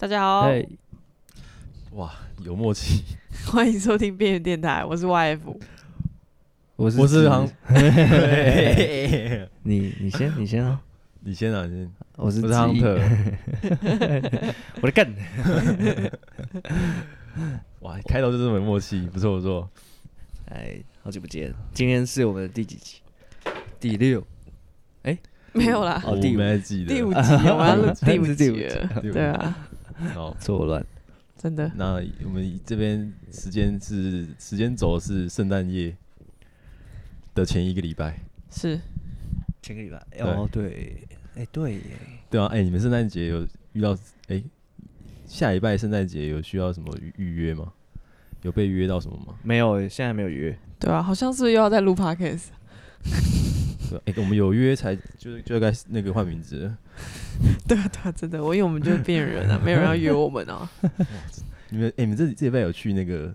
大家好，哎，哇，有默契。欢迎收听边缘电台，我是 YF。我是我是指航，你你先你先啊，你先啊，你先。我是我是亨特。我的干，哇，开头就这么有默契，不错不错。哎，好久不见，今天是我们的第几集？第六，没有啦，我哦第五没记得。第五集我们要录第五是第五集了，对啊，好，错乱，真的。那我们这边时间是时间轴是圣诞夜的前一个礼拜，是。前个礼拜，哦对，哎对耶，对啊，哎，你们圣诞节有遇到哎，下礼拜圣诞节有需要什么预预约吗？有被约到什么吗？没有，现在没有约，对啊，好像是是又要再录 podcast？对，哎，我们有约才就就该那个换名字了。对啊，对啊，真的，我以为我们就是边缘人啊，没有人要约我们啊。你们哎，你们这这礼拜有去那个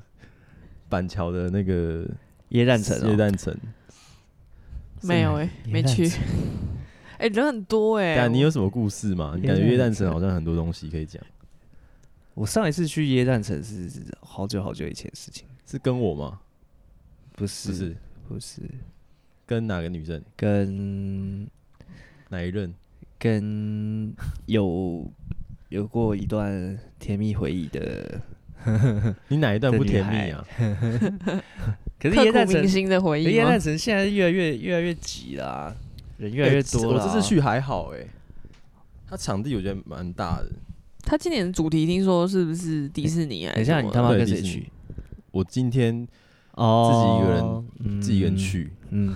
板桥的那个耶诞城哦，耶诞城？没有哎，没去。哎，人很多哎。但你有什么故事吗？你感觉耶诞城城好像很多东西可以讲，我上一次去耶诞城是好久好久以前的事情，是跟我吗？不是不是，不是跟哪个女生？跟哪一任？跟有有过一段甜蜜回忆的，你哪一段不甜蜜啊？可是刻耶诞城骨铭，心的回忆现在越来越越来越挤啦、人越来越多了、欸我这次去还好哎，他场地我觉得蛮大的。他今年的主题听说是不是迪士尼啊？等一下，你他妈跟谁去？我今天哦，自己一个人嗯自己一个人。去，嗯，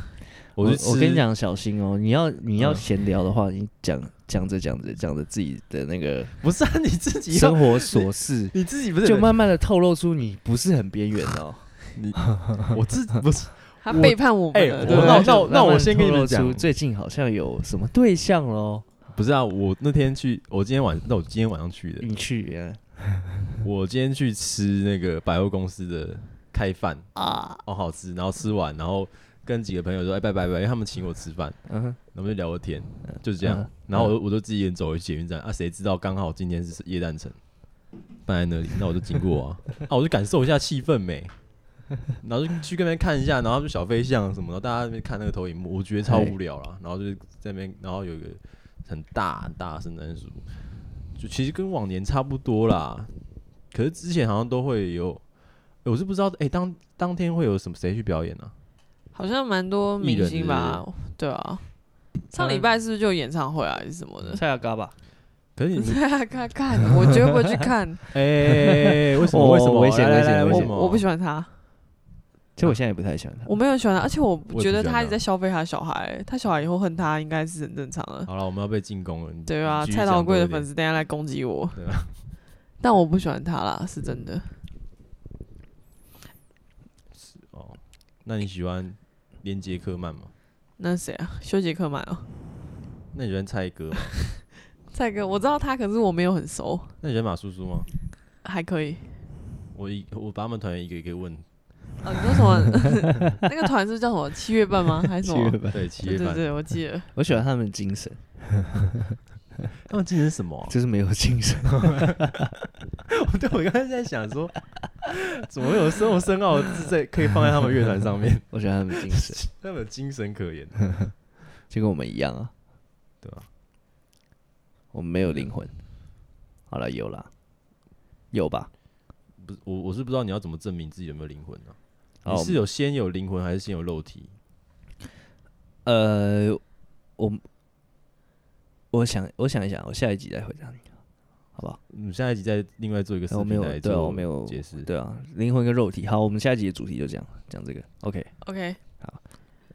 我我跟你，讲，小心哦！你要你要嗯闲聊的话，你讲讲着讲着讲着自己的那个 不是啊，你自己生活琐事，你自己不是就慢慢的透露出你不是很边缘哦。你，我自不是 他背叛我们哎了，我？那那我那我先跟你们讲出最近好像有什么对象喽？不是啊，我那天去，我今天晚那我今天晚上去的，你去啊我今天去吃那个百货公司的开饭，啊？好好吃，然后吃完，然后跟几个朋友说，哎，拜拜拜，因为他们请我吃饭，嗯哼，然后我们就聊个天，就是这样。嗯。然后我就我就自己一个人走回捷运站啊，谁知道刚好今天是夜诞城放在那里，那我就经过啊，啊，我就感受一下气氛没，然后就去那边看一下，然后就小飞象什么，然后大家在那边看那个投影幕，我觉得超无聊啦。然后就是在那边，然后有一个很大很大的圣诞树，就其实跟往年差不多啦。可是之前好像都会有，欸我是不知道，哎、当当天会有什么谁去表演呢、好像蛮多明星吧？对啊，上礼拜是不是就有演唱会啊，还是什么的？蔡雅嘎吧？可是你们，看看看，我绝对不会去看，哎、为什么？哦为什么？危险来来危险危险来为什么？我我不喜欢他，其实我现在也不太喜欢他。我没有喜欢他，而且我觉得他他一直在消费他的小孩，他小孩以后恨他应该是很正常的。好了，我们要被进攻了。对啊，蔡桃贵的粉丝等下来攻击我，对啊，但我不喜欢他啦，是真的。是哦，那你喜欢连杰克曼吗？那谁啊？修杰克曼哦，那你喜欢蔡哥吗？蔡哥，我知道他，可是我没有很熟，那你喜欢马叔叔吗？还可以。我一我把他们团员一个一个问，哦，你说什么？那个团是叫什么？七月半吗？还是什么？月半。对，七月半，对对对，我记得。我喜欢他们的精神，他们精神什么啊、就是没有精神。对，我刚才在想说，怎么会有这么深奥的字在可以放在他们乐团上面？我觉得他们精神，他们有精神可言，就跟我们一样啊。对吧、我们没有灵魂。好了，有啦，有吧？不是，我我是不知道你要怎么证明自己有没有灵魂呢、哦你是有先有灵魂，还是先有肉体？呃，我我想我想一想，我下一集再回答你，好吧？我们，下一集再另外做一个视我没有对啊频来做我没有解释。对啊，灵魂跟肉体。好，我们下一集的主题就这样讲这个。OK OK，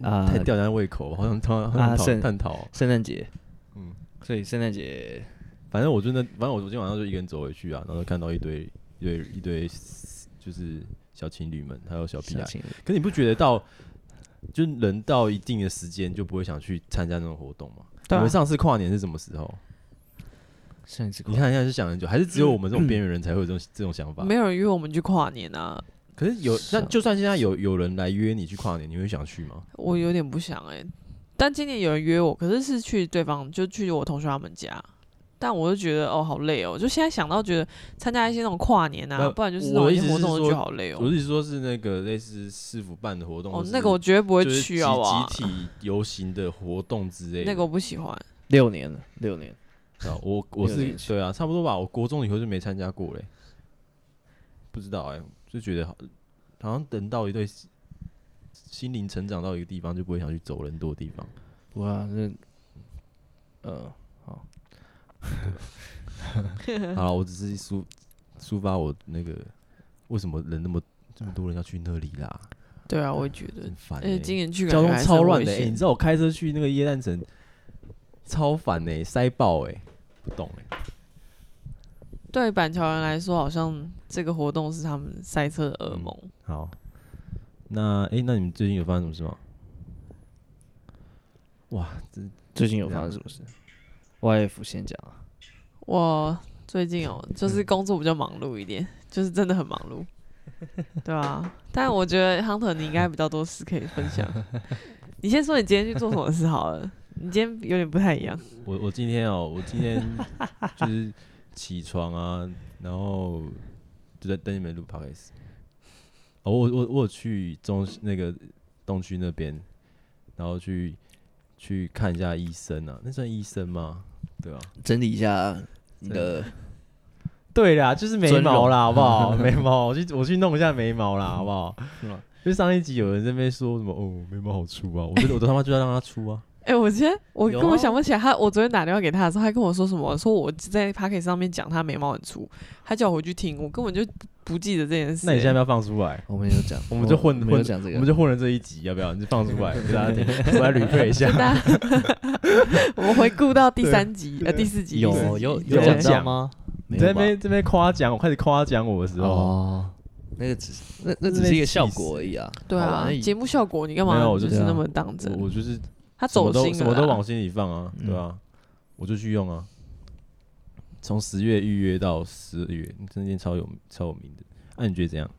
啊，太吊人家胃口，好像好啊像讨圣探讨。圣诞节，嗯，所以圣诞节反正我真的，反正我昨天晚上就一个人走回去啊，然后就看到一堆一堆一堆就是小情侣们，还有小屁孩。小情侣可你不觉得到就人到一定的时间就不会想去参加那种活动吗？对啊你们上次跨年是什么时候？你看现在是想很久，还是只有我们这种边缘人才会有这种这种想法？没有人约我们去跨年啊，可是有，那就算现在有有人来约你去跨年，你会想去吗？我有点不想哎、但今年有人约我，可是是去对方就去我同学他们家，但我就觉得哦好累哦，就现在想到觉得参加一些那种跨年啊，不不然就是那种一些活动我就觉得好累哦。我是说，是那个类似市府办的活动，或，是哦那个我绝对不会就是去，好不好？集集体游行的活动之类的。那个我不喜欢。六年了，六年，啊，我我是对啊，差不多吧。我国中以后就没参加过嘞，不知道哎、就觉得好，好像等到一对心灵成长到一个地方，就不会想去走人多的地方。哇，那，呃，好 了，我只是抒抒发我那个为什么人那么这么多人要去那里啦，对啊，我也觉得很，烦、而且欸。今年去感交通还是很超乱的、欸，危险你知道我开车去那个耶诞城超烦呢、塞爆哎、不懂哎、对板桥人来说，好像这个活动是他们赛车的噩梦。好，那哎、那你们最近有发生什么事吗？哇，这最近有发生什么事？YF 先讲啊，我最近哦，就是工作比较忙碌一点，就是真的很忙碌，对啊。但我觉得 Hunter 你应该比较多事可以分享。你先说你今天去做什么事好了，你今天有点不太一样。我我今天哦，我今天就是起床啊，然后就在等你们录 podcast。哦，我我我有去中那个东区那边，然后去去看一下医生啊，那算医生吗？对啊，整理一下你的，对啦，就是眉毛啦，好不好？眉毛，我去我去弄一下眉毛啦，好不好？是吗就上一集有人在那边说什么哦，眉毛好粗啊，我觉得 我他妈就要让它粗啊。哎、我今天我根本想不起来他，我昨天打电话给他的时候，他跟我说什么？说我在 p a c k e t 上面讲他眉毛很粗，他叫我回去听，我根本就不记得这件事、那你现在要不要放出来？我们有讲，我们就混我们有混讲这个，我们就混了这一集，要不要？你就放出来 给大家听，我来捋配一下。我们回顾到第三集呃第四集有有有有讲吗？你在那边这边夸奖我，开始夸奖我的时候，哦，那个只是那那只是一个效果而已啊。对啊节目效果你干嘛没有我就是那么当真？我我就是他什么都走心了什么都往心里放啊，嗯对啊，我就去用啊。从十月预约到十二月，这间超有超有名的。那、你觉得怎样？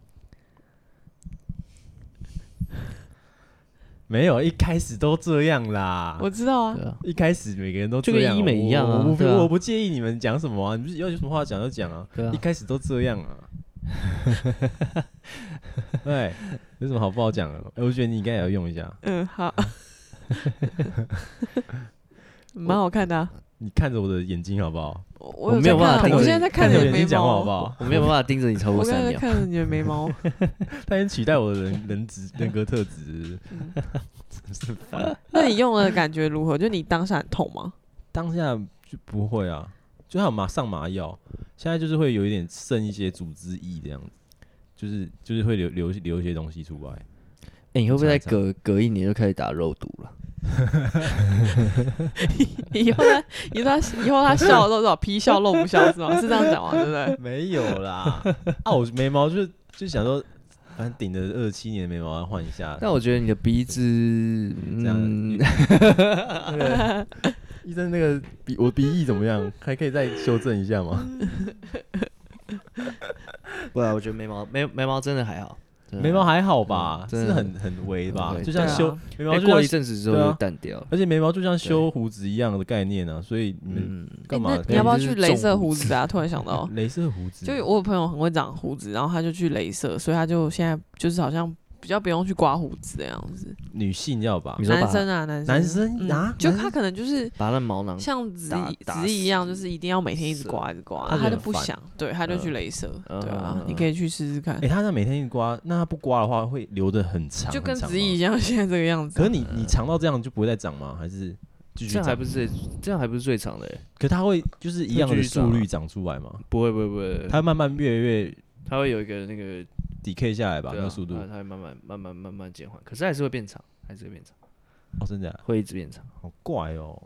没有，一开始都这样啦。我知道啊一开始每个人都就跟这样医美一样啊我我不啊我不介意你们讲什么啊，你不是要有什么话讲就讲啊。对啊一开始都这样啊。对，有什么好不好讲的？哎我觉得你应该也要用一下。嗯好，蛮好看的啊。你看着我的眼睛好不好？我我没有办法看着我现在在看着你的眉眼睛讲话好，不好？我没有办法盯着你超过我刚才三秒。在看着你的眉毛，他已经取代我的人人质人格特质，真是烦。那你用的感觉如何？就你当下很痛吗？当下就不会啊，就还有麻上麻药，现在就是会有一点剩一些组织液这样子，就是就是会流流流一些东西出来。哎，你会不会再查一隔隔一年就开始打肉毒了？以后他以后他以后他笑的时候，找皮笑肉不笑是吗？是这样讲吗？对不对？没有啦，啊，我眉毛就就想说，反正顶着二七年的眉毛要换一下。但我觉得你的鼻子，这样嗯，医生那个鼻我鼻翼怎么样？还可以再修正一下吗？不啊，我觉得眉毛眉眉毛真的还好，眉毛还好吧，嗯真的。是很很微吧，就像修眉毛过一阵子之后就淡掉了。而且眉毛就像修胡子一样的概念啊，所以你们嗯，干嘛？你要不要去镭射胡子啊？突然想到，镭射胡子？就我有朋友很会长胡子，然后他就去镭射，所以他就现在就是好像比较不用去刮胡子的样子。女性要吧你？说把男生啊，男生，男生嗯啊就他可能就是把那毛囊像子子怡一样，就是一定要每天一直刮一直刮，他就不想，对，他就去镭射，嗯对啊嗯，你可以去试试看哎，，他那每天一刮，那他不刮的话会留的很长，就跟子怡一样，现在这个样子啊。可是你你长到这样就不会再长吗？还是？这样还不是最这样还不是最长的欸？可它会就是一样的速率长出来吗？不会不会不会，它慢慢越越它会有一个那个 decay 下来吧，那个速度。它它会慢慢慢慢慢慢减缓，可是还是会变长，还是会变长，哦，真的啊会一直变长。好怪哦。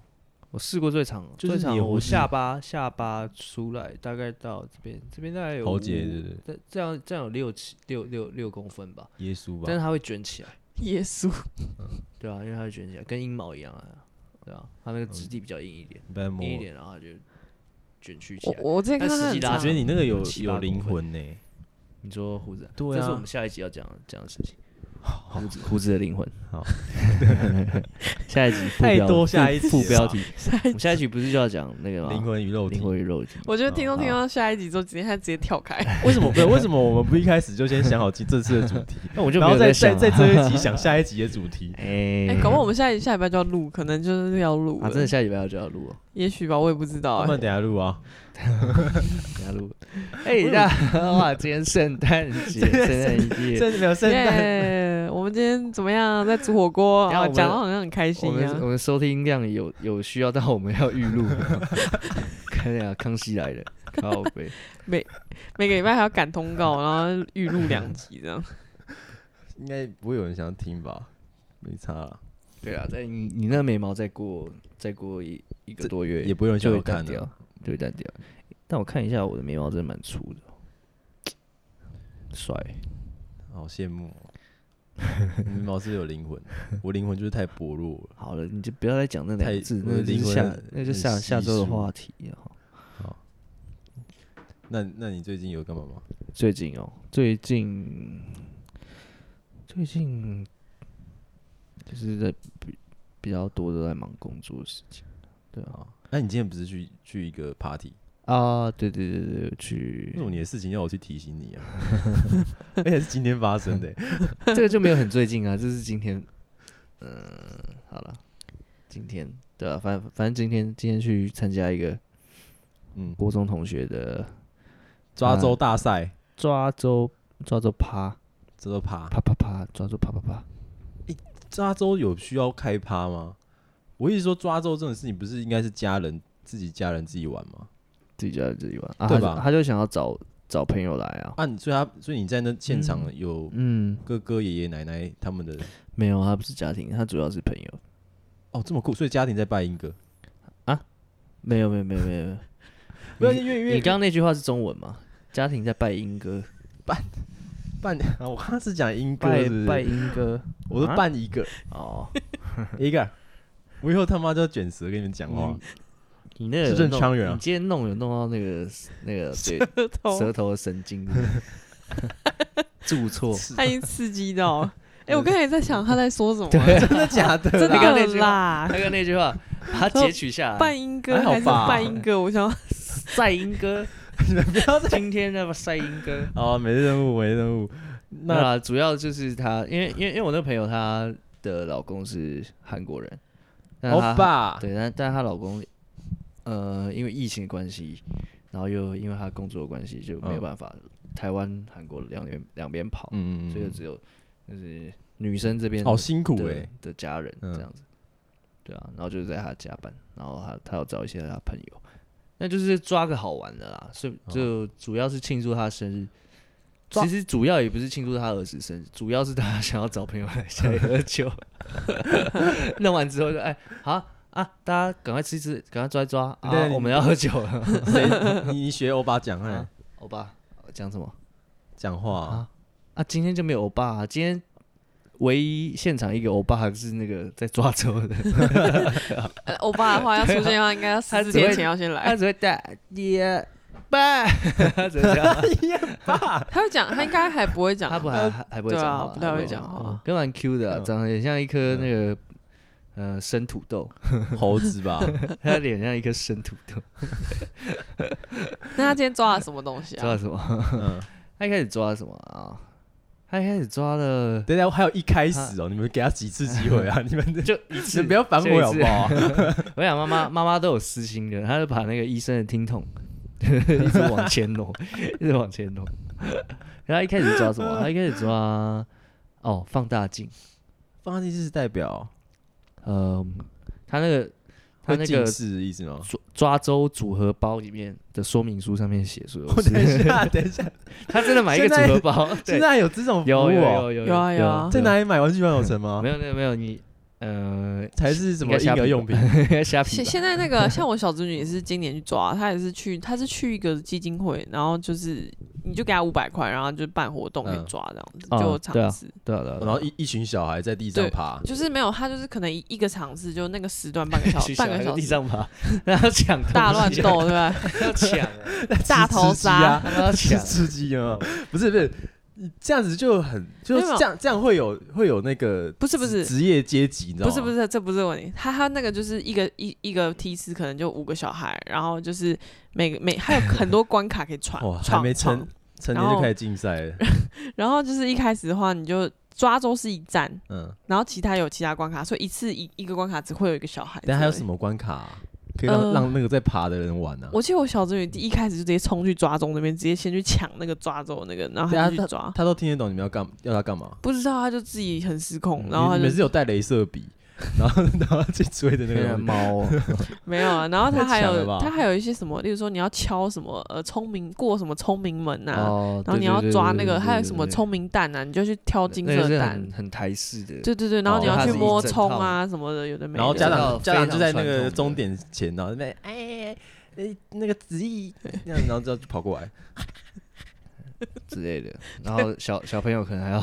我试过最长，就是最长你的胡子我下巴下巴出来大概到这边，这边大概有喉结五对不对这这样这样有六七六六六公分吧，耶稣吧，但是它会卷起来，耶稣，对啊，因为它会卷起来，跟阴毛一样啊，对啊，它那个质地比较硬一点，你不要摸硬。一点，然后它就卷曲起来。我我之前看但实际拉他很长我觉得你那个有七八有灵魂呢。你说胡子啊，对啊这是我们下一集要讲的讲的事情。胡子胡子的灵魂。好，下一集太多下一副标题，我们下一集不是就要讲那个吗？灵魂与肉体灵。魂与肉体。我觉得听众听到下一集之后，今天他直接跳开。为什么？对，为什么我们不一开始就先想好这这次的主题，那我就然后再再啊再这一集想下一集的主题？哎哎、搞不好我们下一下礼拜就要录，可能就是要录了。啊，真的下礼拜要就要录哦，也许吧，我也不知道、哎我们等下录啊。等下录。哎，大家哇，今天圣诞节，圣诞节，真的没有圣诞，耶我们今天怎么样？在煮火锅，啊，等一下我们讲到好像很开心一样。们我们收听量有有需要，但我们要预录。看一下康熙来了，靠背。每每个礼拜还要赶通告，然后预录两集这样。应该不会有人想要听吧？没差啦，对啊，在你你那眉毛再过再过一一个多月，也不会有人就想要看会淡掉。，就会淡掉。但我看一下我的眉毛真的蛮粗的哦，帅。好羡慕哦。你眉毛是有灵魂，我灵魂就是太薄弱了。好了，你就不要再讲那两个太字，那就下灵魂那就下下周的话题啊。那那你最近有干嘛吗？最近哦，最近最近就是在比比较多的在忙工作的事情，对啊。啊，那你今天不是去去一个 party？啊，对对对对，去为什么你的事情要我去提醒你啊？而且是今天发生的欸。这个就没有很最近啊，这是今天，嗯，好了，今天对啊，反正反正今天今天去参加一个嗯，国中同学的抓周大赛，抓周抓周趴抓周趴。啪啪啪抓周啪啪啪，抓周有需要开趴吗？我一直说抓周这种事情，不是应该是家人自己家人自己玩吗？自己家人自己玩。啊，对吧他就他就想要找找朋友来啊，啊，你所以他所以你在那现场嗯。有嗯，哥哥爷爷奶奶他们的没有，他不是家庭，他主要是朋友。哦这么酷，所以家庭在拜英哥。啊？没有没有没有，没有没有。你 你刚刚那句话是中文吗？家庭在拜英哥，办，啊我刚刚是讲英哥拜是是？拜英哥。我说啊？办一个。哦。一个，我以后他妈就要卷舌跟你们讲话。嗯。你那个字正腔圆啊。你今天弄有弄到那个那个 对舌头。舌头的神经 注错，他已经刺激到了。哎、我刚才也在想他在说什么、真的假的？啦？真刚刚那的啦。他，刚那句话把它截取下来，半音歌还是还好吧半音歌？我想 赛音哥，你们不要再今天那个赛音哥。哦，每日任务，每日任务。那那主要就是他，因为因为因为我那个朋友她的老公是韩国人，但欧巴，对，但但她老公呃因为疫情的关系，然后又因为他工作的关系就没办法台湾韩国两边两边跑，嗯所以只有就是女生这边好辛苦的哎。的家人嗯这样子，对啊，然后就是在他加班，然后他他要找一些他朋友，那就是抓个好玩的啦，所以就主要是庆祝他生日。其实主要也不是庆祝他儿子生日，主要是他想要找朋友来家里喝酒。弄完之后就哎好啊，大家赶快吃一吃，赶快抓一抓啊对，我们要喝酒了。谁？你你学欧巴讲哎啊，欧巴讲什么讲话啊。啊？啊，今天就没有欧巴、啊，今天唯一现场一个欧巴还是那个在抓周的，呃 欧巴的话要出现的话，应该要四天前要先来他。只会带爹爸，他只会这样，他会讲，他应该还不会讲。他不还还还不会讲话，不太会讲话嗯跟蛮 Q 的长得也像一颗那个呃生土豆，猴子吧？他的脸像一颗生土豆，那他今天抓了什么东西啊？抓了什么？嗯，他一开始抓了什么啊？他一开始抓了等一下还有一开始哦，你们给他几次机会啊？你们就一你次，不要反悔好不好啊？我想妈妈妈妈都有私心的，她就把那个医生的听筒一直往前挪，一直往前挪。然后他一开始抓什么？他一开始抓哦放大镜，放大镜是代表呃，他那个他那个是意思吗？抓抓周组合包里面的说明书上面写说，等一下，等一下，他真的买一个组合包，现在有这种服务有有哦？有有有啊有啊在哪里买玩具玩有城吗没？有没有没有你呃才是什么婴儿用品？现现在那个像我小侄女也是今年去抓，她也是去，她是去一个基金会，然后就是你就给她五百块，然后就办活动可以嗯抓这样子，哦就对啊场次。对啊对啊，对啊然后一一群小孩在地上爬，就是没有，她就是可能一一个尝试就那个时段半个小时 半个小时，地上爬，然后抢大乱斗，对吧？要抢啊，大头杀，他们要抢，吃鸡啊？不是不是，这样子就很就是这样这样会有会有那个不是不是职职业阶级，你知道吗？不是不是，这不是问题。他他那个就是一个一一个梯次，可能就五个小孩，然后就是每个每还有很多关卡可以闯 哇，还闯没成。成年就开始竞赛了，然后就是一开始的话，你就抓周是一站，嗯，然后其他有其他关卡，所以一次一一个关卡只会有一个小孩。么？但还有什么关卡啊、可以让、呃让那个在爬的人玩呢、啊？我记得我小侄女第一开始就直接冲去抓周那边，直接先去抢那个抓走那个，然后对啊他去抓。他都听得懂你们要干要他干嘛？不知道他就自己很失控，嗯然后他就你你们是有带镭射笔，然后然后去追的那那个个猫哦，没有啊。然后他还有他还有一些什么，例如说你要敲什么呃聪明过什么聪明门呐、哦，然后你要抓那个，还有什么聪明蛋啊，你就去挑金色蛋很，很台式的，对对对，然后哦你要去摸葱啊什么的，有的没的。然后家长家长就在那个终点前，然后那边哎哎那个子毅，那样然后就跑过来，之类的，然后小小朋友可能还要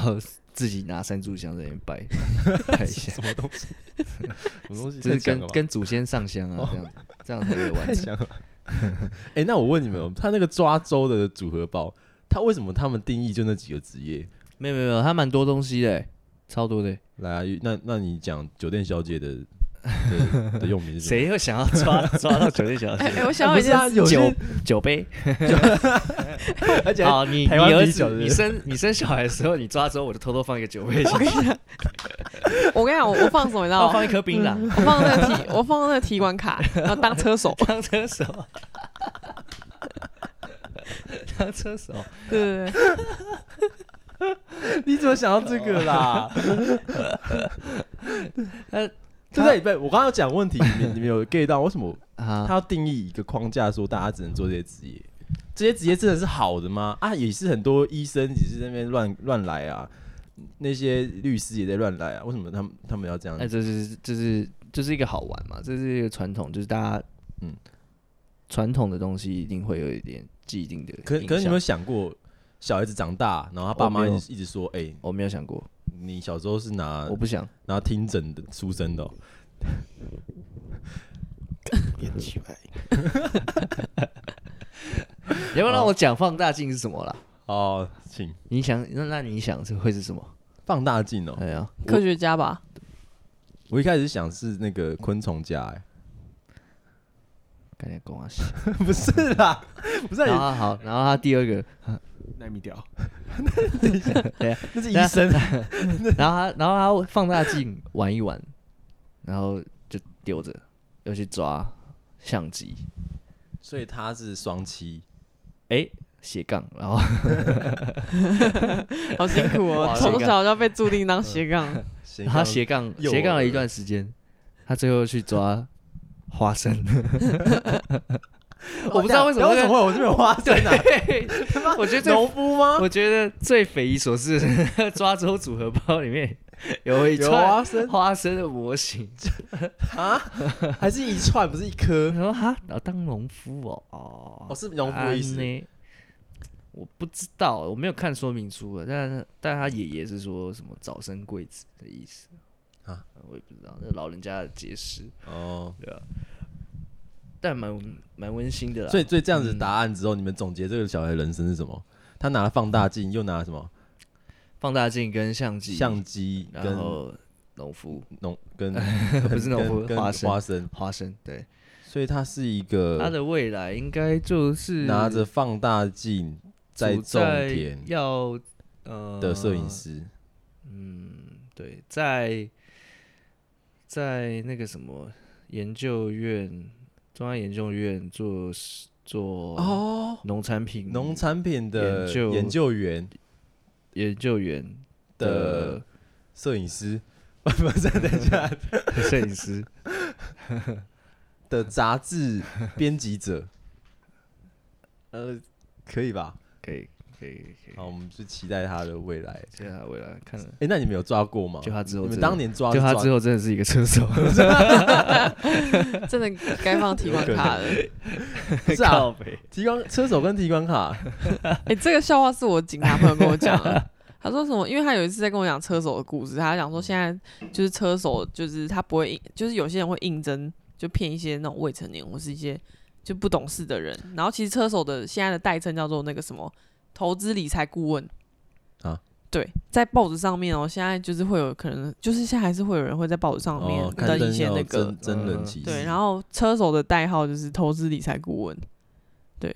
自己拿三炷香在那边拜 拜一下什，么东西？什么东西？就是跟跟祖先上香啊，这样子这样才可以完成。太强了。哎、那我问你们哦，他那个抓周的组合包，他为什么他们定义就那几个职业？没有没有没有，它蛮多东西的欸，超多的欸。来啊，那那你讲酒店小姐的的 的用名是什么？谁会想要抓抓到酒店小哎、姐？哎我想到一件事，酒酒杯，而 且好，你你儿子你生你生小孩的时候，你抓之后，我就偷偷放一个酒杯进去，我跟你讲，我我放什么你知道吗？放一颗槟榔我放那个提，我放那个提款卡，然后当车手，当车手，当车手。对对对，你怎么想到这个啦？呃对不对？不，我刚刚讲问题，你们你们有 get 到为什么 啊他，要定义一个框架，说大家只能做这些职业？这些职业真的是好的吗？啊，也是很多医生也是在那边乱乱来啊，那些律师也在乱来啊，为什么他们他们要这样哎，子？这是这是这是一个好玩嘛，这是一个传统，就是大家嗯嗯传统的东西一定会有一点既定的。可可是你有没有想过，小孩子长大，然后他爸妈没有一直一直说，哎、我没有想过，你小时候是拿我不想。拿听诊的出生的、哦，你要不要让我讲放大镜是什么啦？哦，请你想那那你想是会是什么？放大镜哦。哎呀，科学家吧，我一开始想是那个昆虫家、哎，赶紧跟我不是啦，不是啊然后好，然后他第二个，纳米屌，对啊，那是医生。然后他然后他放大镜玩一玩，然后就丢着，又去抓相机，所以他是双七，哎，斜杠，然后好辛苦哦哇，从小就要被注定当斜杠。他斜杠幼斜杠了一段时间，他最后去抓花生，我不知道为什么为什么会有这种花生啊？我觉得最农夫吗？我觉得最匪夷所思的是 抓周组合包里面有一有串花生花生的模型，啊？还是一串，不是一颗我？说哈，然后当农夫哦，哦，我，是农夫的意思我不知道，我没有看说明书了，但是但他爷爷是说什么早生贵子的意思啊，我也不知道，那老人家的解释，哦，对啊，但蛮蛮温馨的啦。所以所以这样子嗯。答案之后，你们总结这个小孩的人生是什么？他拿了放大镜，又拿了什么？放大镜跟相机，相机，然后农夫。农跟 不是农夫花生。花生，花生，对，所以他是一个他的未来应该就是拿着放大镜在处种田要呃的摄影，师。嗯，对，在在那个什么研究院，中央研究院做做哦，农产品农产品的研究研究员研究员的的摄影师，不是等一下 摄影师，的杂志编辑者，呃，可以吧？可以可以可以，好，我们就期待他的未来。期待他未来看了。哎、那你们有抓过吗？就他之后你们当年抓抓就他之后真的是一个车手，真的该放提款卡了。不是啊提款车手跟提款卡，哎、这个笑话是我警察朋友跟我讲的。他说什么？因为他有一次在跟我讲车手的故事，他讲说现在就是车手，就是他不会应，就是有些人会应征，就骗一些那种未成年或是一些就不懂事的人。然后其实车手的现在的代称叫做那个什么投资理财顾问，啊。对，在报纸上面哦，现在就是会有可能，就是现在还是会有人会在报纸上面登一些那个真真人对，然后车手的代号就是投资理财顾问，对，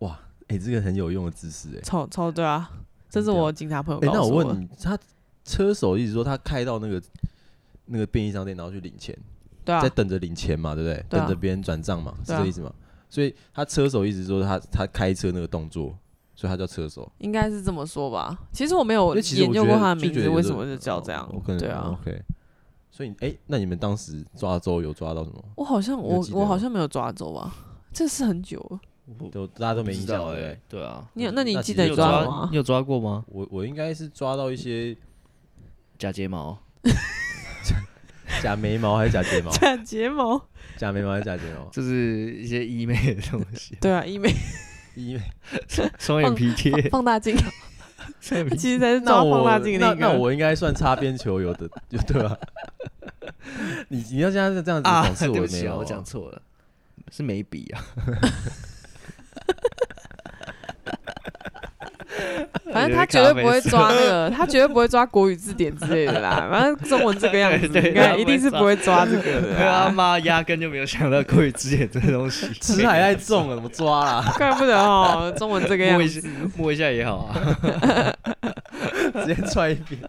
哇，哎，这个很有用的知识哎。超超对啊，这是我警察朋友哎，告诉我的。那我问你，他车手一直说他开到那个那个便利商店，然后去领钱，对啊。在，等着领钱嘛，对不对？等着别人转账嘛，是这意思吗？所以他车手一直说他他开车那个动作，所以他叫车手。应该是这么说吧。其实我没有研究过他的名字，为什么是叫这样哦我可？能对啊，，OK。所以哎，那你们当时抓周有抓到什么？我好像我我好像没有抓周吧，这是很久了。都大家都没印象，哎对？，对啊，你有那你记得抓吗你？有抓过吗？我我应该是抓到一些假睫毛，假眉毛还是假睫毛？假睫毛？假眉毛还是假睫毛？就是一些医美的东西，对啊，医美因为 双眼皮贴，放大镜，双眼皮其实才是那我抓放大镜那那个。那我应该算擦边球有的，就对吧？你你要现在是这样子啊，讽刺对不起啊，我没有我讲错了，是眉笔啊。反正他绝对不会抓那个，他绝对不会抓国语字典之类的啦。反正中文这个样子，应该一定是不会抓这个的他啦。妈压根就没有想到国语字典这个东西，词海太重了，怎么抓啦？怪不得哦，中文这个样子。摸一下也好啊。直接踹一遍。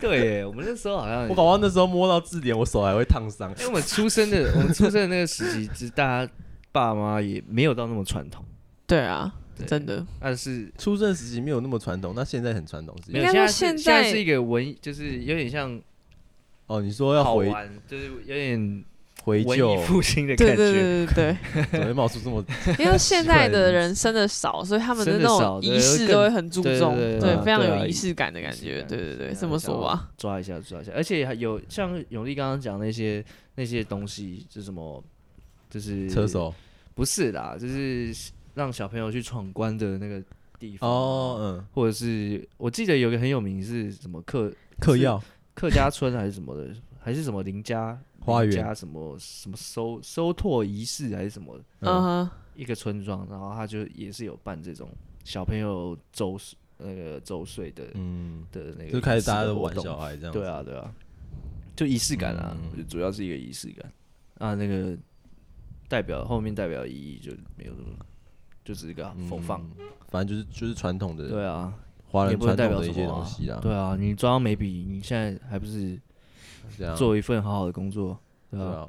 对耶，我们那时候好像我搞忘那时候摸到字典，我手还会烫伤。因为我们出生的，我们出生的那个时期，其实大家爸妈也没有到那么传统，对啊，对真的。但是出生时期没有那么传统，那现在很传统是不是没有应该现在是说现在是一个文，就是有点像哦，你说要回，就是有点回旧艺，复兴的感觉。对对对对 怎么会冒出这么？因为现在的人生的少，所以他们的那种仪式都会很注重，对非常有仪式感的感觉。对对对，这么说吧。抓一下抓一下，而且还有像永利刚刚讲那些那些东西，就什么就是车手不是啦，就是让小朋友去闯关的那个地方。哦，嗯，或者是我记得有个很有名是什么客客药。客家村还是什么的，还是什么林家花园。家什么什么收收拓仪式还是什么的嗯哼，一个村庄，然后他就也是有办这种小朋友周岁那个周岁的嗯，的那个就开始大家都玩小孩这样。对，啊，对啊，就仪式感啊，嗯。我觉得主要是一个仪式感。啊。那个代表后面代表意义就没有那么，就只是个否放。嗯反正就是就是传统的对啊，华人也不能代传统的一些东西啦。对啊，你抓到眉笔，你现在还不是做一份好好的工作，对？啊，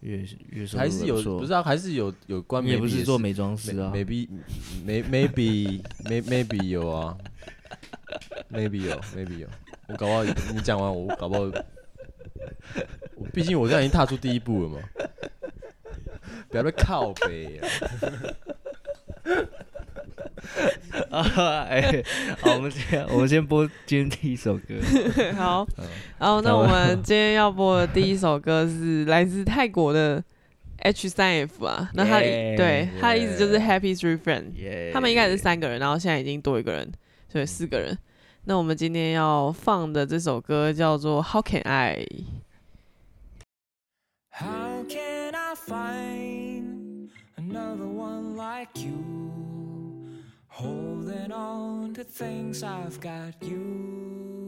月月收入还是有不错。不是啊，还是有有关眉笔也不是做美妆师啊，maybe may maybe may maybe 有啊，maybe 有 maybe 有，我搞不好你讲完我搞不好，我毕竟我这样已经踏出第一步了嘛，不要被靠背啊，啊，哎，好，我们先我们先播今天第一首歌，好，嗯。然后那我们今天要播的第一首歌是来自泰国的 H 三 F 啊，那他的 Yeah，对他的意思就是 Happy Three Friend，耶。他们应该也是三个人，然后现在已经多一个人，所以四个人。那我们今天要放的这首歌叫做 How Can I？How can I find like you? Holding on to things I've got you.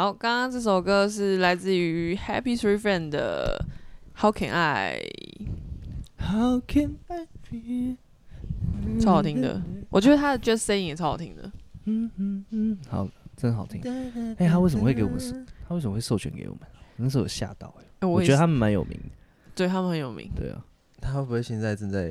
好，刚刚这首歌是来自于 Happy Three Friend 的 How Can I，How can I be？超好听的。我觉得他的 Just Saying 也超好听的。嗯嗯嗯，好，真好听。哎、他为什么会给我们？他为什么会授权给我们？那时候有吓到哎、哎也是我觉得他们蛮有名的。对他们很有名，对啊，他会不会现在正在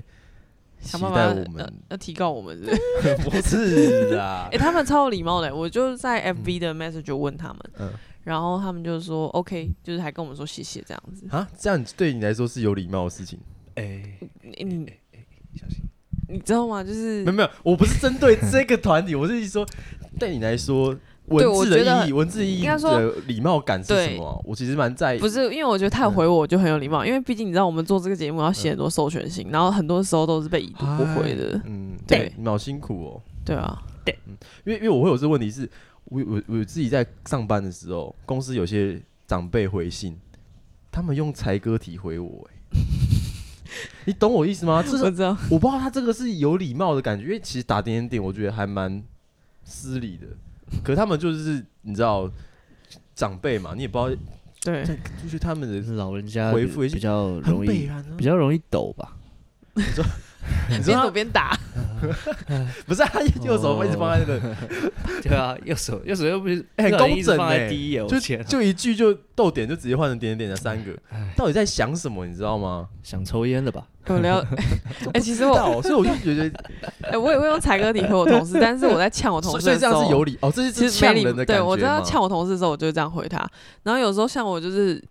期想办法要待我们？要提高我们是不是？不是啦哎、他们超有礼貌的，我就在 FB 的 message 就问他们，嗯然后他们就说 OK，就是还跟我们说谢谢这样子。啊，这样对你来说是有礼貌的事情。哎、你你小心。你知道吗？就是没有没有，我不是针对这个团体，我是说对你来说，文字我觉得的意义，文字意义应该说的礼貌感是什么啊？我其实蛮在意。不是，因为我觉得他有回我，我就很有礼貌。因为毕竟你知道，我们做这个节目要写很多授权信，然后很多时候都是被已读不回的。嗯，对对，你们好辛苦哦。对啊，对因为因为我会有这个问题是，我我我自己在上班的时候，公司有些长辈回信，他们用才歌体回我、欸，你懂我意思吗？这是 我知道。我不知道他这个是有礼貌的感觉，因为其实打点点点，我觉得还蛮失礼的。可是他们就是你知道长辈嘛，你也不知道，对，就是他们的老人家回复比较容易，啊。比较容易抖吧。你说 你边他走边打。不是他右手一直放在那个，对啊，右手右手又不是哎很工整放在欸第一就就一句就逗点就直接换成点点点的三个，到底在想什么？你知道吗？想抽烟了吧？我聊，哎、其实我，所以我就觉得，哎、我也会用才歌体回我同事，但是我在呛我同所以所以这事的时候，样是有理哦，这是其实呛没理的感觉吗我知道呛我同事的时候，我就会这样回他。然后有时候像我就是，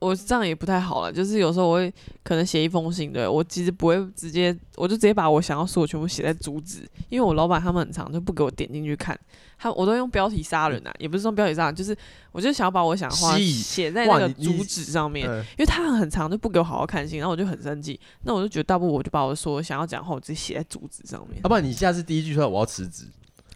我这样也不太好了，就是有时候我会可能写一封信，对我其实不会直接，我就直接把我想要说的全部写在主旨，因为我老板他们很长就不给我点进去看，他我都用标题杀人啊，也不是说标题杀人，就是我就想要把我想的话写在那个主旨上面。嗯因为他很长，就不给我好好看信，然后我就很生气。那我就觉得，大不如我就把我说想要讲的话，我直接写在主旨上面要。不然你下次第一句说我要辞职，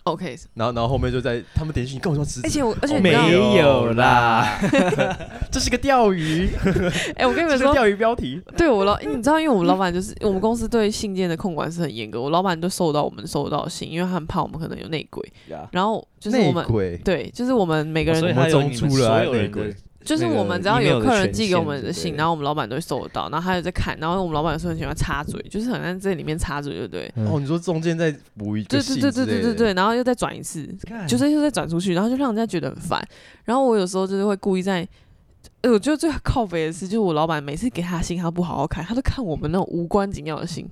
OK，然后然后后面就在他们点进去，你跟我说辞职，而且我，而且没有啦，这是个钓鱼，哎、我跟你们 说，钓鱼标题。对我老，你知道，因为我们老板就是我们公司对信件的控管是很严格，我老板都收到我们收到信，因为他很怕我们可能有内鬼。然后就是我们，对，就是我们每个人所以我们他有你们中出了所有人啊内鬼的就是我们只要有客人寄给我们的信，然后我们老板都会收得到，然后他有在看，然后我们老板有时候很喜欢插嘴，就是很像在里面插嘴，对不对？哦，你说中间再补一个对对对对对对对，然后又再转一次，就是又再转出去，然后就让人家觉得很烦。然后我有时候就是会故意在，呃，我觉得最靠北的是，就是我老板每次给他的信，他不好好看，他都看我们那种无关紧要的信。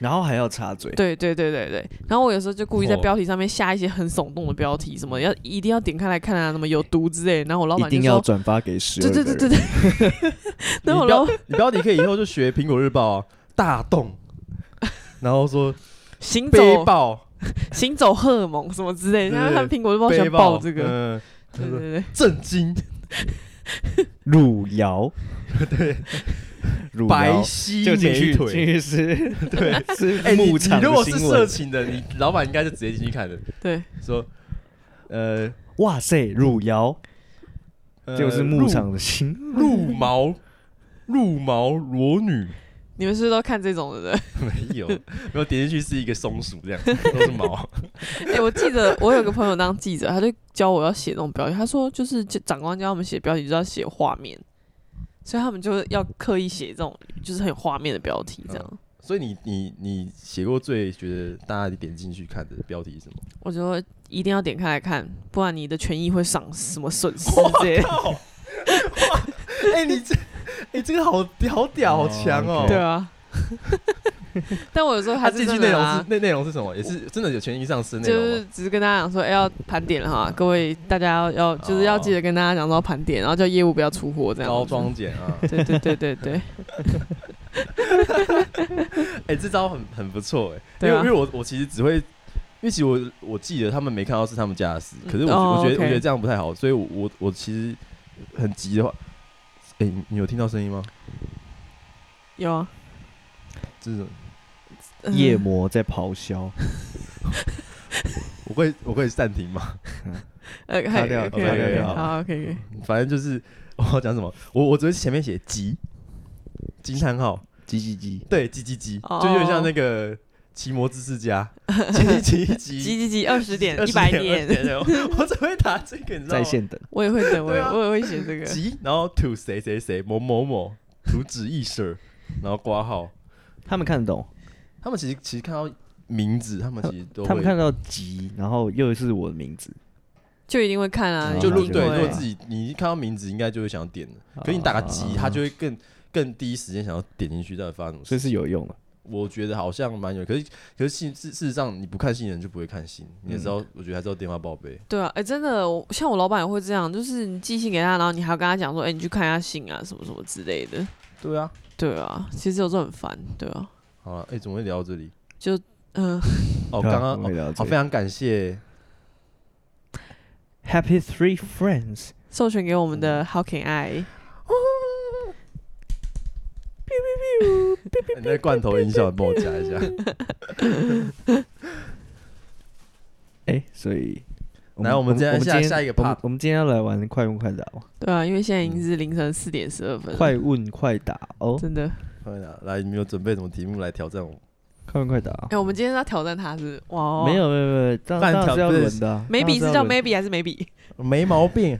然后还要插嘴，对对对对对，然后我有时候就故意在哦。标题上面下一些很耸动的标题，什么要一定要点开来看啊，什么有毒之类。然后我老板就说，定要转发给十对对对对对。然后我你标老你标题可以以后就学苹果日报啊，大动，然后说 行背走爆 行走荷尔蒙什么之类然后他们苹果日报喜欢报爆这个，嗯，对对对，震惊，汝窑，对，汝 白窑皙就进去进美腿。去是，对，是哎，你牧场你如果是色。情的，你老板应该就直接进去看的，对，说，呃，哇塞，汝窑呃就是牧场的新鹿鹿毛鹿毛裸女，你们是不是都看这种的？没有，没有点进去是一个松鼠这样，都是毛。哎、我记得我有个朋友当记者，他就教我要写那种标题。他说，就是就长官教我们写标题，就是要写画面，所以他们就要刻意写这种就是很有画面的标题，这样。所以你你你写过最觉得大家点进去看的标题是什么？我觉得一定要点开来看，不然你的权益会丧失，什么损失之类的。靠！哇，哎，你这哎这个好好屌，好强哦。对啊。但我有时候他还是进去内容是内内容是什么？也是真的有权益上升内就容就？是只是跟大家讲说，哎、要盘点了哈，各位大家要要就是要记得跟大家讲说要盘点，然后叫业务不要出货这样。高装。检啊！对对对对对，哎，这招很很不错哎，因为因为我我其实只会，因为其实我我记得他们没看到是他们家的事，可是我哦我觉得我觉得这样不太好，所以我我我其实很急的话，哎，你你有听到声音吗？有啊。这种嗯夜魔在咆哮，我会我可以暂停吗？呃，卡可以掉好，可以可以。反正就是 我要讲什么，我我只会前面写急惊叹号，急急急，对，急急急，哦。就有点像那个奇摩知识家，急急急几几几二十点一百点，点，20点。我 我只会打这个，你知道吗？在线等，我也会等，我我也会写这个。急，然后 to 谁谁谁某某某图纸意事，然后挂号。他们看得懂，他们其实其实看到名字，他们其实都他们看到急，然后又是我的名字，就一定会看啊，哦就如对，一定会如果自己你一看到名字，应该就会想要点的。可是你打个急，啊他就会更更第一时间想要点进去，到底发生什么所以事。是有用的。我觉得好像蛮有，可是可是信事事实上你不看信的人就不会看信，你也知道，我觉得还是要电话报备。对啊，哎、真的，我像我老板也会这样，就是你寄信给他，然后你还要跟他讲说，哎、你去看一下信啊，什么什么之类的。对啊，对啊，其实有时候很烦，对啊，好了，哎，怎么会聊到这里？就嗯、哦，刚刚 哦，好，我们聊到这里。非常感谢。Happy Three Friends，授权给我们的 How Can I？你那罐头音效帮我加一下。哎，所以来我们今天下下一个我们 part 我们今天要来玩快问快答哦，对啊，因为现在已经是凌晨四点十二分了，快问快答哦，真的。快点啊来，你们有准备什么题目来挑战我？快问快答哎、。我们今天要挑战他是哇、哦，没有没有没有，当半当然是要条不是轮的啊。，maybe 是叫当然要轮 maybe 还是 maybe？没毛病。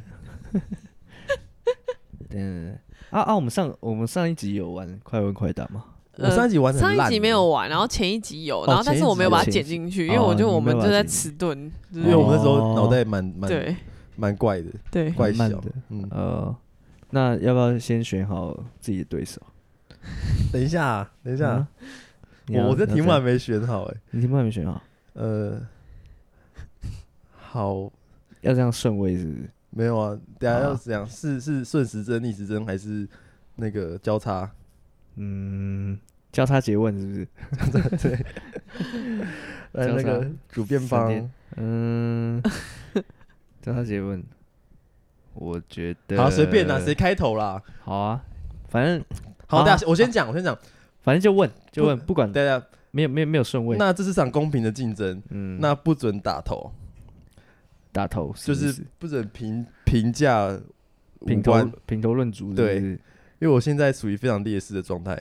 嗯啊啊！我们上我们上一集有玩快问快答吗？我上一集玩上一集没有玩，然后前一集有，然后但是我没有把它有剪进去，因为我觉得哦我们就在你没有把它剪迟钝，就因为是我们那时候哦脑袋蛮蛮对蛮怪的，对，怪小慢的。嗯，呃，那要不要先选好自己的对手？等一下，等一下我我这题目还没选好哎。你题目还没选好，呃，好，要这样顺位是不是？没有啊，等下要怎样？是是顺时针、逆时针还是那个交叉？嗯，交叉诘问是不是？对，来那个主辩方，嗯，交叉诘问，我觉得好随便啦，谁开头啦？好啊，反正好，好等一下我先讲，我先讲。反正就问就问，不管大家，没有没有没有顺位，那这是场公平的竞争，嗯，那不准打头，打头就是是不准评评价五品头官，品头论足，对。因为我现在属于非常劣势的状态。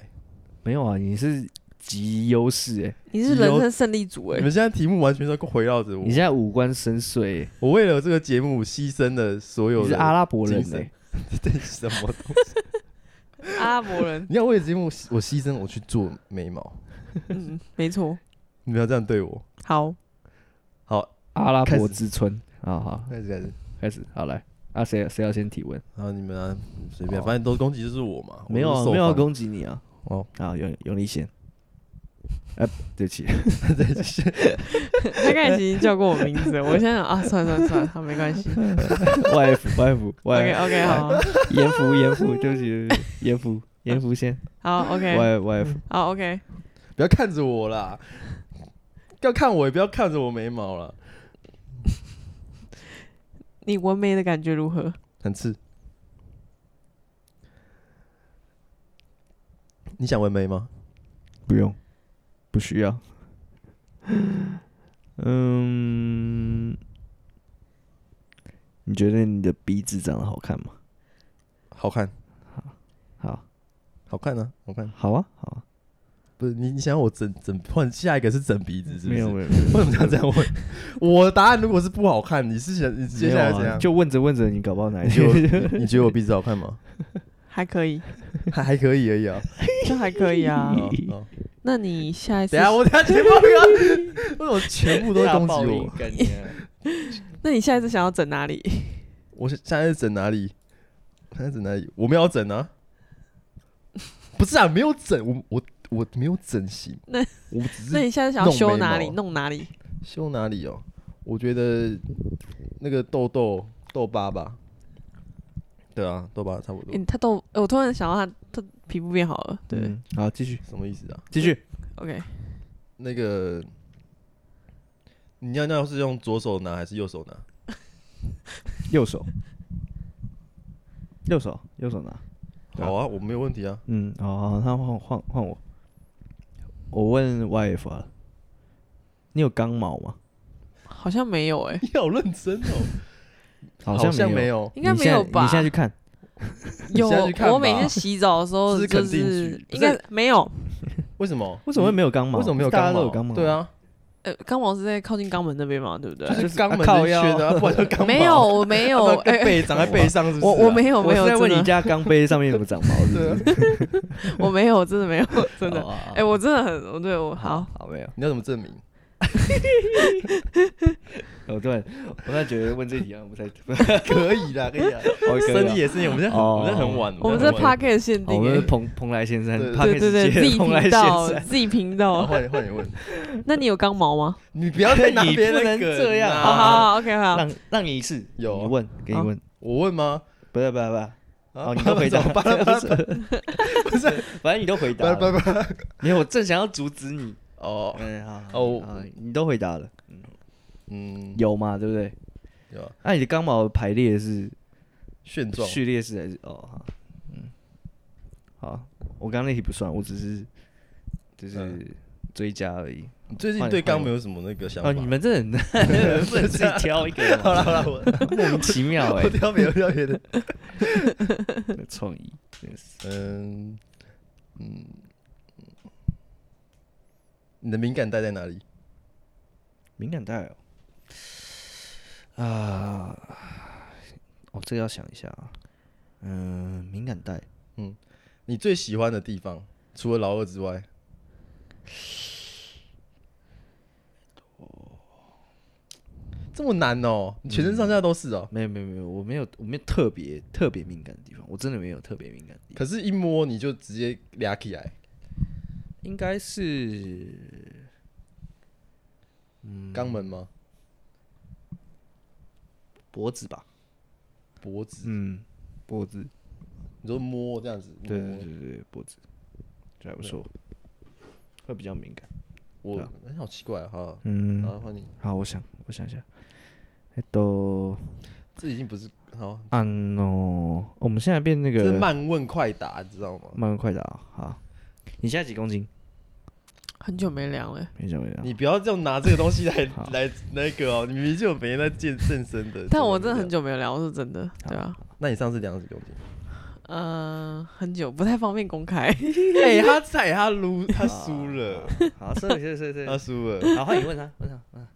没有啊，你是极优势哎，你是人生胜利组哎、你们现在题目完全都围绕着我你，现在五官深邃。欸，我为了这个节目牺牲了所有的你是阿拉伯人哎，这是什么东西？阿拉伯人，你要为了节目我牺牲我去做眉毛，嗯，没错，你不要这样对我。好，好，阿拉伯之春，好好。开始开始，开始，好来，啊谁谁要先提问？然后你们啊随便，反正都攻击就是我嘛。没有啊，没有要攻击你啊，哦，啊，有有你先，对不起，对不起 他刚才已经叫过我名字，我现在想啊，算了算了算了，好没关系。Y F Y F OK Y OK 好，严福严福，对不起对不起，严福严福先。好 OK Y Y F 好 OK，不要看着我啦，要看我也不要看着我眉毛了，你纹眉的感觉如何？很刺。你想纹眉吗？不用，不需要。嗯，你觉得你的鼻子长得好看吗？好看，好，好好看啊，好看。好啊，好啊。不是你，你想要我整整换下一个是整鼻子是不是？没有没有，为什么要这样问？我的答案如果是不好看，你是想你接下来怎样？就问着问着，你搞不好哪一你觉得句我 你觉得我鼻子好看吗？还可以，还还可以而已啊。就 还可以啊。哦哦那你下一次等，下我等下 全部要，为什么全部都 会攻击我？那你下一次想要整哪里？我下一次整哪里？现在整哪里？我没有整啊，不是啊，没有整，我我我没有整形，那我只那你下次想要修哪里？弄哪里？修哪里哦？我觉得那个痘痘痘疤吧，对啊，痘疤差不多诶，他都，我突然想到他，他皮肤变好了。对嗯，好，继续什么意思啊？继续。，OK，那个你尿尿是用左手拿还是右手拿？右手，右手，右手拿。啊好啊，我没有问题啊。嗯，好好，那换换换我。我问 Y F 啊，你有刚毛吗？好像没有诶，你好认真哦，好像像没。有。应该没有吧？你现在去看，有我每吧天洗澡的时候就这是是应该没有。为什么？为什么会没有肛毛？为什么没有大肛毛？家都有刚毛？对，啊，呃，肛毛是在靠近肛门那边嘛，对不对？就是肛门的靠腰缺的啊，不然就肛 毛。没有，我没有，哎，背长在背上是不是啊？我我没有我在没有我在，问你家肛杯上面有没有长毛，是？我没有，真的没有，真的。哦哎，我真的很，我对我好，好没有。你要怎么证明？我突然，我突然觉得问这题好像不太，可以啦，可以啦。以啊。生意也是，我们在很哦我们在很晚，我们这 p a r k 限哦定哎，我们是蓬蓬莱先生对对对对，自己蓬莱先频道，生。自己频道。换你换你问，那你有肛毛吗？你不要再拿 你别人不能的梗这样啊。好好好，OK 好。让让你一次，有。你问，给你好问，我问吗？不是不是不是，啊？哦，你都回答，巴拉巴拉巴拉不是，反正你都回答了。没有，我正想要阻止你。哦，嗯，好，哦。好，你都回答了，嗯，有嘛？对不对？有啊那你的刚毛排列是旋状，序列式还是？哦，好，嗯，好，我刚刚那题不算，我只是就是嗯追加而已。你最近对刚没有什么那个想法？哦，你们这人不能自己挑一个 好吗，了好了，我 莫名其妙哎我，挑别的，挑别的。有创意，真是。嗯嗯，你的敏感带在哪里？敏感带哦，啊，哦，这个要想一下啊。嗯，敏感带，嗯你最喜欢的地方，除了老二之外，这么难哦，你全身上下都是哦。没有没有没有，我没有我没有特别特别敏感的地方，我真的没有特别敏感的地方。可是，一摸你就直接俩起来，应该是肛门吗？脖子吧？脖子？嗯，脖子，你说摸这样子？对对对对，脖子，这还不错，会比较敏感。我对啊哎，好奇怪啊！好，嗯，好换你，好，我想我想一下，哎都这已经不是好，按哦，我们现在变那个是慢问快答，你知道吗？慢问快打啊，好，你现在几公斤？很久没量了，没久没量，你不要就拿这个东西来 来那个哦，你明明就有每天在健健身的。但我真的很久。没有量，我是真的，对啊，那你上次量了几公斤？嗯，很久不太方便公开。哎，他踩他撸，他输了，好，是是是是他输了。好，换你问他，问他，问他，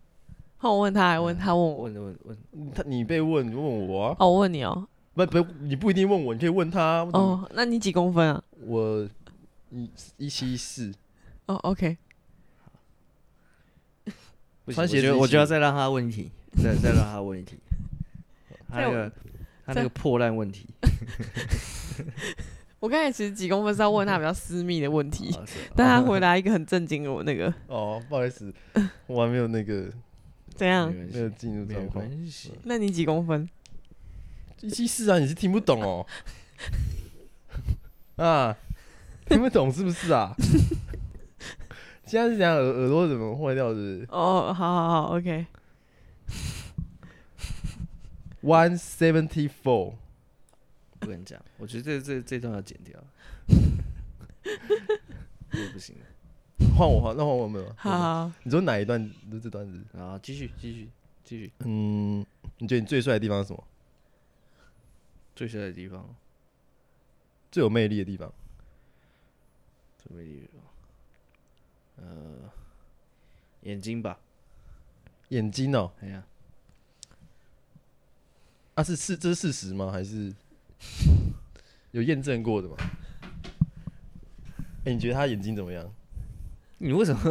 换我问他，还问他问我，问问问，他你被问，你问我啊？哦，我问你哦，不不，你不一定问我，你可以问他。哦，哦，那你几公分啊？我一一七四，哦，OK，不行穿鞋子我觉得我就要再让他问一题，再再让他问一题，他那个他那个破烂问题，我刚才其实几公分是要问他比较私密的问题，但他回答一个很震惊的我那个哦，不好意思，我还没有那个怎样没？有，进入状况。关系。那你几公分？一七四啊，你是听不懂哦？啊，听不懂是不是啊？现在是讲耳耳朵怎么坏掉是是哦，好好好，OK。one seventy four，不跟你讲，我觉得这这这段要剪掉，这不行。换我换，那换我没有？好好，你说哪一段？就这段子？然后继续继续继续，嗯，你觉得你最帅的地方是什么？最帅的地方，最有魅力的地方？最美丽的地方，呃，眼睛吧，眼睛哦，哎呀，啊是是这是事实吗？还是有验证过的吗？哎、你觉得他眼睛怎么样？你为什么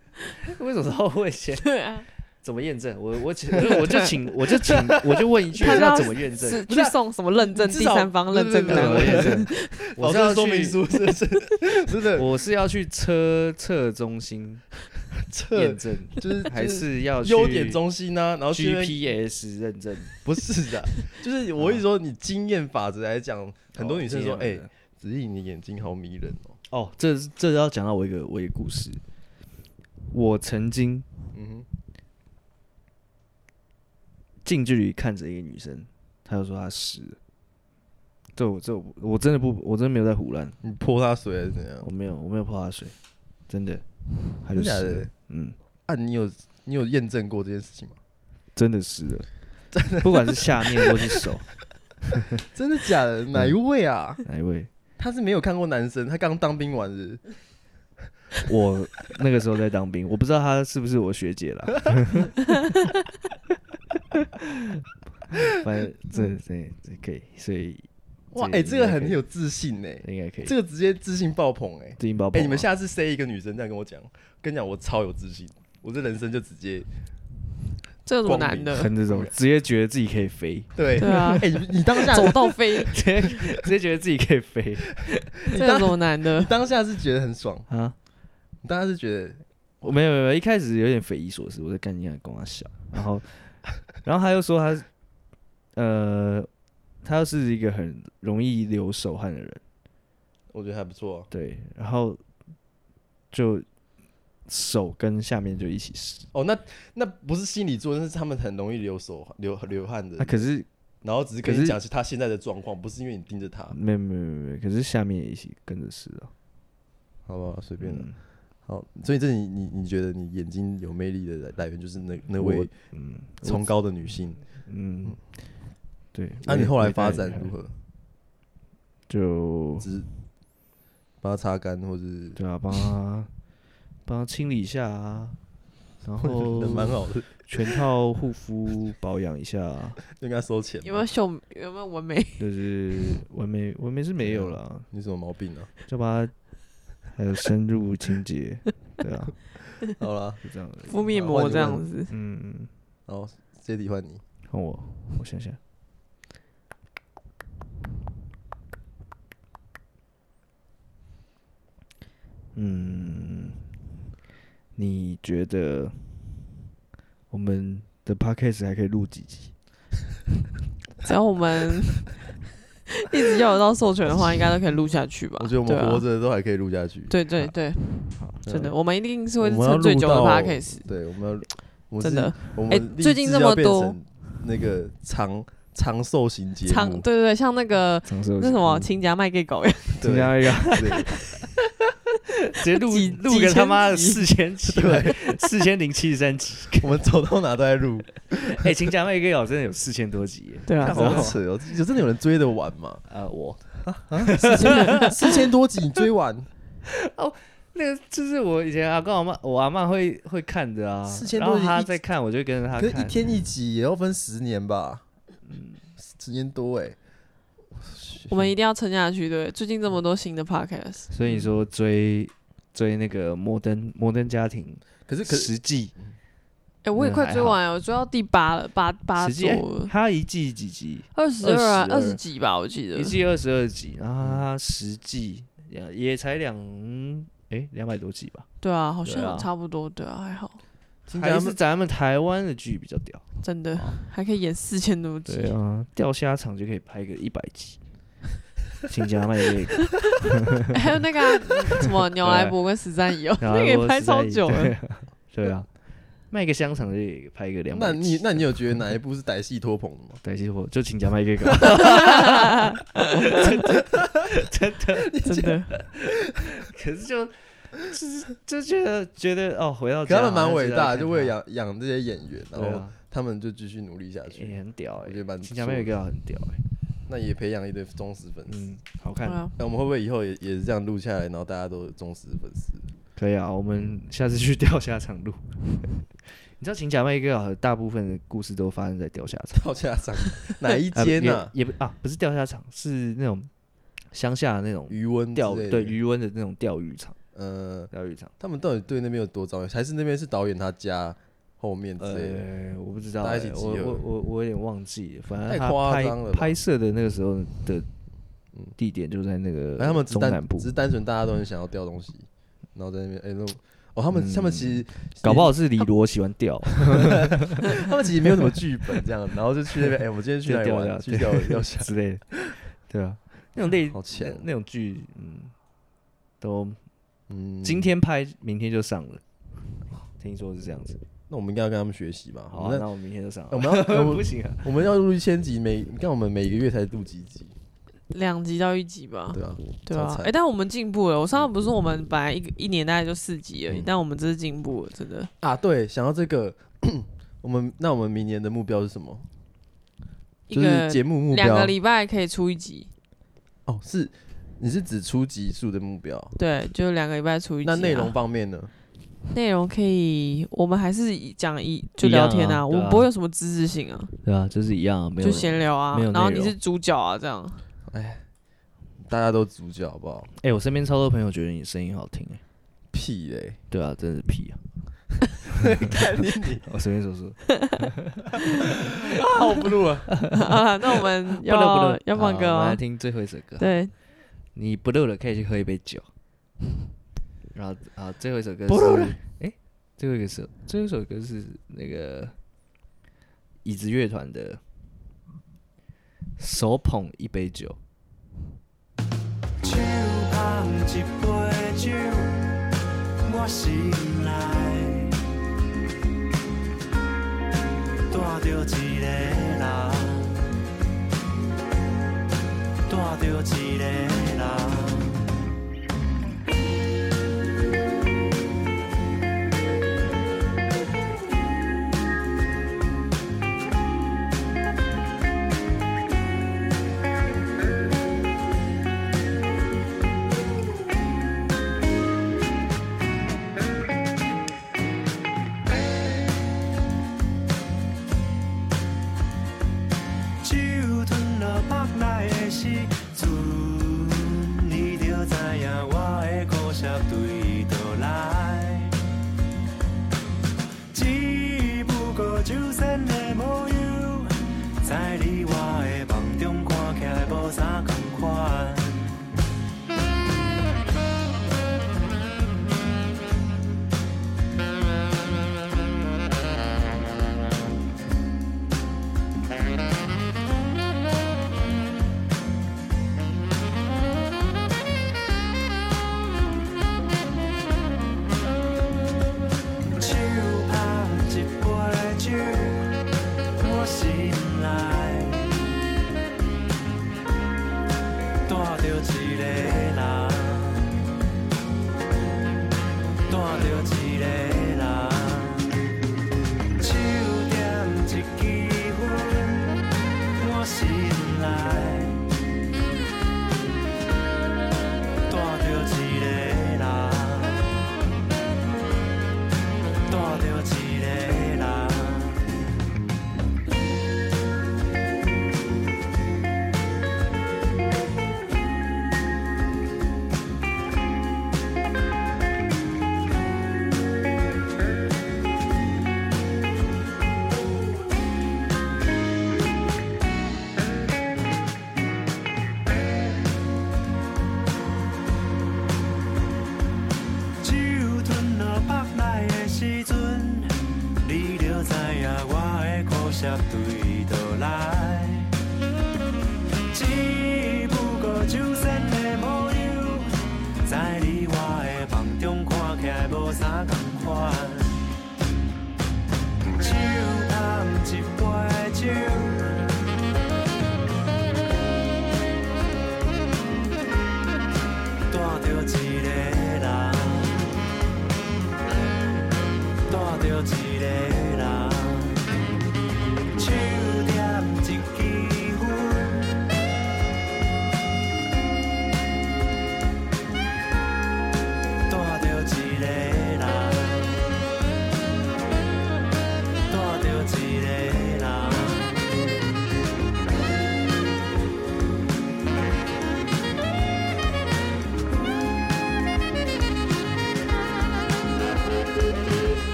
为什么是后卫先？对啊，怎么验证？我我请 我就请我就请我就问一句，他要怎么验证？是去送什么认证？第三方认证单位？我是要说明去，书是不是？真的我是要去车测中心测验证，就是还是要去优点中心呢、然后去那边 GPS 认证？不是的，就是我跟你说，你经验法则来讲，很多女生说，哎、哦子毅你眼睛好迷人哦。哦，这这要讲到我一个我一个故事。我曾经嗯哼，近距离看着一个女生，他就说他湿了。这我这我我真的不，我真的没有在胡乱，你泼他水还是怎样我？没有我没有泼他水，真的，她就真假的湿了，嗯，啊，你有你有验证过这件事情吗？真的湿了，不管是下面或是手，真的假的？哪一位啊？哪一位？他是没有看过男生，他刚当兵完日我那个时候在当兵，我不知道她是不是我学姐啦。反正这这这可以，所以哇，这哎、这个很有自信呢、应该可以。这个直接自信爆棚哎、哎、自信爆棚啊。你们下次 say 一个女生这样跟我讲，跟你讲我超有自信，我这人生就直接这有什么难的？很这种，直接觉得自己可以飞，对对啊 哎、你你当下走到飞，直接直接觉得自己可以飞这有什么难你的？当下是觉得很爽，啊！你当下是觉得我没有没有，一开始有点匪夷所思，我在干你跟他小，然后 然后他又说他呃，他又是一个很容易流手汗的人，我觉得还不错、啊。对，然后就手跟下面就一起湿，哦，那那不是心理作用，是他们很容易流手流流汗的啊，，可是然后只是跟可是你讲是他现在的状况，不是因为你盯着他，没有没有没有没，可是下面也一起跟着湿了，好不好？随便了。嗯好，所以这你你你觉得你眼睛有魅力的来源就是那那位嗯崇高的女性。嗯，对，那、你后来发展如何？就只是帮他擦干，或是对啊，帮他帮他清理一下啊，然后 人蛮好的，全套护肤保养一下啊，就跟他收钱。有没有秀？有没有纹眉？就是纹眉纹眉是没有了，你什么毛病啊？就把它还有 深入清洁，对啊，好了，就这样而已。敷面膜这样子？嗯，嗯好，这题换你。换我，我想想，嗯，你觉得我们的 podcast 还可以录几集？只要我们 一直要得到授权的话，应该都可以录下去吧？我觉得我们活着都还可以录下去。对对对，真的，我们一定是会我们要撑最久的录到 podcast，对，我们要，真的。我哎们最近这么多那个长长寿型节长目，对对对，像那个那什么嗯。亲家卖给狗。一样，对增加一个，对 直接录几录个他妈的四千集，四千零七十三集。我们走到哪都在录，哎，请讲那个稿真的有四千多集耶。对啊好扯哦！有真的有人追得完吗？啊，我四千四千多集你追完哦，那个就是我以前阿公阿妈，我阿妈会会看的啊。4000然后多集他在看，我就跟着他可是一。天一集也要分十年吧？嗯十年多哎，我们一定要撑下去。对，最近这么多新的 podcast，所以你说追追那个摩登摩登家庭可是可是实际。哎、我也快追完了，我追到第八了，八八实际哎座了，它一季几集？二十二啊，二十几吧，我记得。一。季二十二集，然后它十季也也才两哎两百多集吧，对啊，好像差不多，对啊，还好，还是咱们台湾的剧比较屌。真的还可以演四千多集。对啊，钓虾场就可以拍个一百集，请加卖这个，还有那个啊、什么牛来伯跟十三姨哦，那个也拍超久了。对啊对啊，卖个香肠就可以拍个两百那。你那你有觉得哪一部是歹戏托捧的吗？歹戏托就请加卖这个，真的，可是就就是就觉得觉得哦，回到可他们蛮伟大就为了养养这些演员，然后他们就继续努力下也去。很屌哎我觉得，蛮不请加卖这错的个很屌哎，那也培养一堆忠实粉丝。嗯，好看，那我们会不会以后也也是这样录下来，然后大家都有忠实粉丝？可以啊，我们下次去钓虾场录。你知道请假卖一个大部分的故事都发生在钓虾场，钓虾场哪一 啊间呢？也也不啊，不是钓虾场，是那种乡下的那种余温钓对余温的那种钓鱼场，呃，钓鱼场。他们到底对那边有多着迷？还是那边是导演他家后面之类的？呃，我不知道、大欸，家一起集合我我我我有点忘记了，反正太他拍夸张了吧？拍摄的那个时候的嗯。地点就在那个哎，他们只单中南部。只，是单纯大家都很想要钓东西，然后在那边哎那种哦，他们他们嗯。其实搞不好是李罗喜欢钓，他们其实没有什么剧本这样，然后就去那边哎，我们今天去钓钓去钓钓虾，之类的，对啊，那种类好强那那种剧，嗯，都嗯，今天拍，明天就上了，听说是这样子。那我们应该要跟他们学习吧？好、啊，我们那我明天就上了。我们要 我们不行啊，我们要录一千集，每你看我们每个月才录几集，两集到一集吧。对啊，对啊，哎、但我们进步了。我上次不是说我们本来一个一年大概就四集而已，嗯但我们这是进步了，真的。啊，对，想到这个，我们那我们明年的目标是什么？就是一个节目目两个礼拜可以出一集，哦，是你是指出集数的目标？对，就两个礼拜出一集、啊。那内容方面呢？内容可以，我们还是讲一就聊天啊我们不会有什么知识性啊，对啊，就是一样，啊没有就闲聊啊然后你是主角啊，这样。哎大家都主角好不好？哎、我身边超多朋友觉得你声音好听、哎，屁嘞！对啊，真的是屁啊！看你你，我随便说说，好不录了。好了，那我们不录不要录，要放歌我们来听最后一首歌。对，你不录了，可以去喝一杯酒。然后啊，最后一首歌是，哎、最后一个是最后一首歌是那个椅子乐团的《手捧一杯酒》。手捧一杯酒，我心内带着一个人，带着一个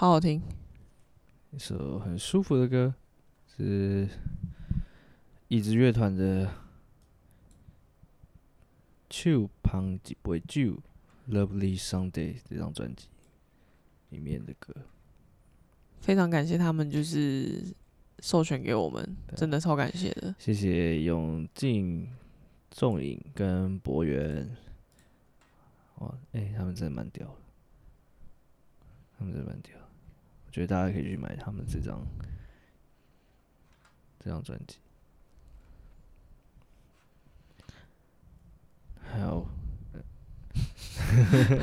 好好听。一首很舒服的歌，是椅子乐团的《手捧一杯酒》（Lovely Sunday） 这张专辑里面的歌。非常感谢他们，就是授权给我们，真的超感谢的。谢谢永进、仲颖跟博源。哇，哎、他们真的蛮屌的，他们真的蛮屌。觉得大家可以去买他们这张这张专辑。还有，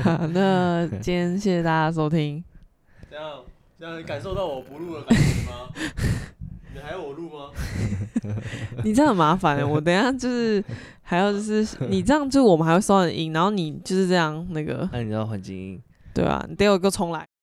好，那今天谢谢大家收听。这样这样感受到我不录的感觉吗？你还要我录吗？你这样很麻烦欸我等一下就是还要就是你这样，就我们还会收你音，然后你就是这样那个，那你知道环境音？对啊，你得有一个重来。